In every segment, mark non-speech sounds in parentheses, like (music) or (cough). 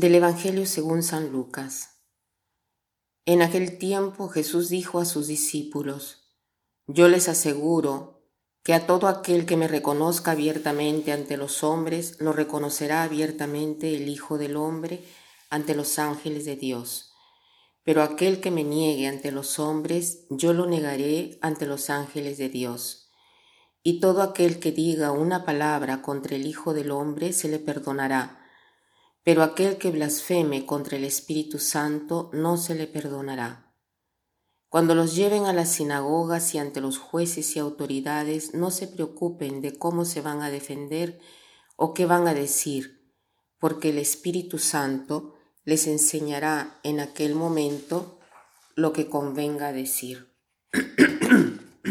Del Evangelio según San Lucas. En aquel tiempo Jesús dijo a sus discípulos, Yo les aseguro que a todo aquel que me reconozca abiertamente ante los hombres, lo reconocerá abiertamente el Hijo del Hombre ante los ángeles de Dios. Pero aquel que me niegue ante los hombres, yo lo negaré ante los ángeles de Dios. Y todo aquel que diga una palabra contra el Hijo del Hombre se le perdonará pero aquel que blasfeme contra el Espíritu Santo no se le perdonará. Cuando los lleven a las sinagogas y ante los jueces y autoridades, no se preocupen de cómo se van a defender o qué van a decir, porque el Espíritu Santo les enseñará en aquel momento lo que convenga decir. (clears throat)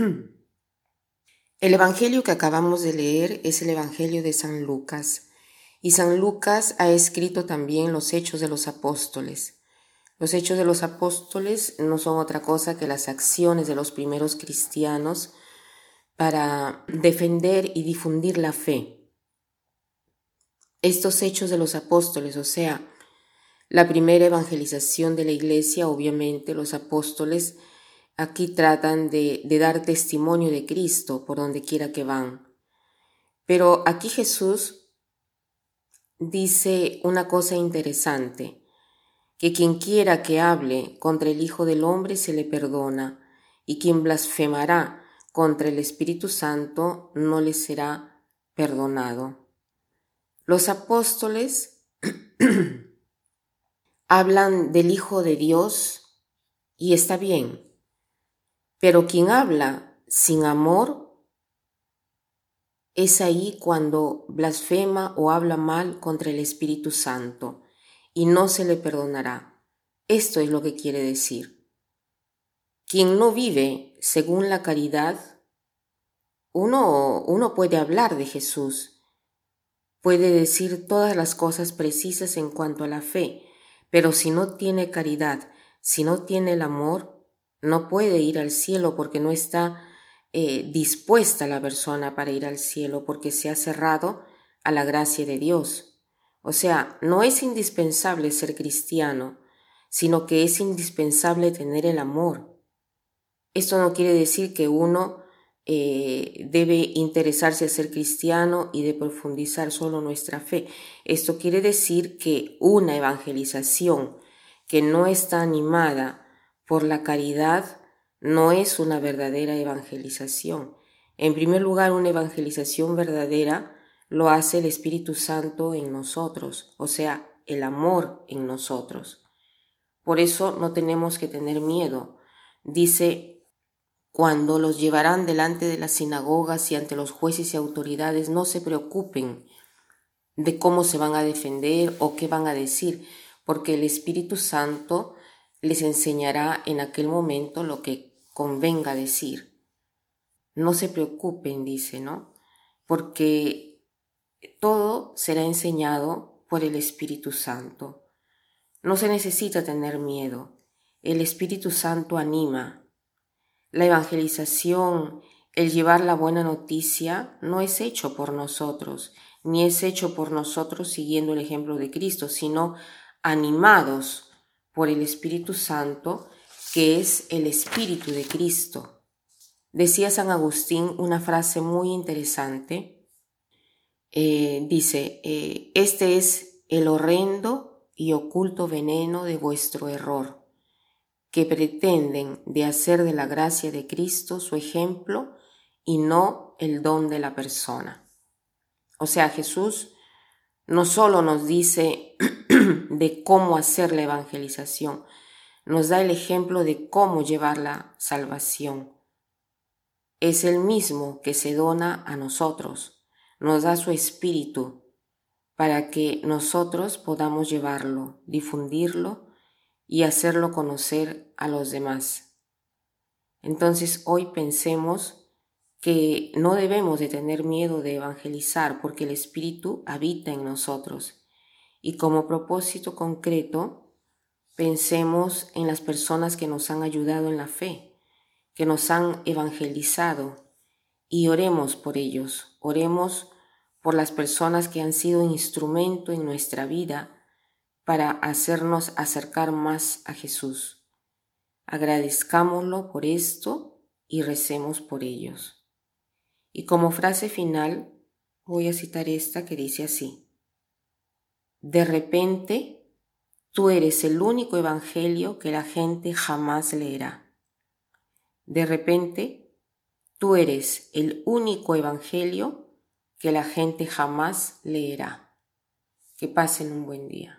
el Evangelio que acabamos de leer es el Evangelio de San Lucas y San Lucas ha escrito también los hechos de los apóstoles. Los hechos de los apóstoles no son otra cosa que las acciones de los primeros cristianos para defender y difundir la fe. Estos hechos de los apóstoles, o sea, la primera evangelización de la iglesia, obviamente los apóstoles aquí tratan de, de dar testimonio de Cristo por donde quiera que van. Pero aquí Jesús dice una cosa interesante, que quien quiera que hable contra el Hijo del Hombre se le perdona, y quien blasfemará contra el Espíritu Santo no le será perdonado. Los apóstoles (clears throat) hablan del Hijo de Dios y está bien, pero quien habla sin amor es ahí cuando blasfema o habla mal contra el Espíritu Santo y no se le perdonará. Esto es lo que quiere decir. Quien no vive según la caridad, uno, uno puede hablar de Jesús, puede decir todas las cosas precisas en cuanto a la fe, pero si no tiene caridad, si no tiene el amor, no puede ir al cielo porque no está eh, dispuesta la persona para ir al cielo porque se ha cerrado a la gracia de Dios. O sea, no es indispensable ser cristiano, sino que es indispensable tener el amor. Esto no quiere decir que uno eh, debe interesarse a ser cristiano y de profundizar solo nuestra fe. Esto quiere decir que una evangelización que no está animada por la caridad no es una verdadera evangelización. En primer lugar, una evangelización verdadera lo hace el Espíritu Santo en nosotros, o sea, el amor en nosotros. Por eso no tenemos que tener miedo. Dice, cuando los llevarán delante de las sinagogas y ante los jueces y autoridades, no se preocupen de cómo se van a defender o qué van a decir, porque el Espíritu Santo les enseñará en aquel momento lo que convenga decir. No se preocupen, dice, ¿no? Porque todo será enseñado por el Espíritu Santo. No se necesita tener miedo. El Espíritu Santo anima. La evangelización, el llevar la buena noticia, no es hecho por nosotros, ni es hecho por nosotros siguiendo el ejemplo de Cristo, sino animados por el Espíritu Santo que es el Espíritu de Cristo. Decía San Agustín una frase muy interesante. Eh, dice, eh, este es el horrendo y oculto veneno de vuestro error, que pretenden de hacer de la gracia de Cristo su ejemplo y no el don de la persona. O sea, Jesús no solo nos dice (clears throat) de cómo hacer la evangelización, nos da el ejemplo de cómo llevar la salvación. Es el mismo que se dona a nosotros, nos da su espíritu para que nosotros podamos llevarlo, difundirlo y hacerlo conocer a los demás. Entonces hoy pensemos que no debemos de tener miedo de evangelizar porque el Espíritu habita en nosotros y como propósito concreto Pensemos en las personas que nos han ayudado en la fe, que nos han evangelizado y oremos por ellos, oremos por las personas que han sido instrumento en nuestra vida para hacernos acercar más a Jesús. Agradezcámoslo por esto y recemos por ellos. Y como frase final voy a citar esta que dice así. De repente, tú eres el único evangelio que la gente jamás leerá. De repente, tú eres el único evangelio que la gente jamás leerá. Que pasen un buen día.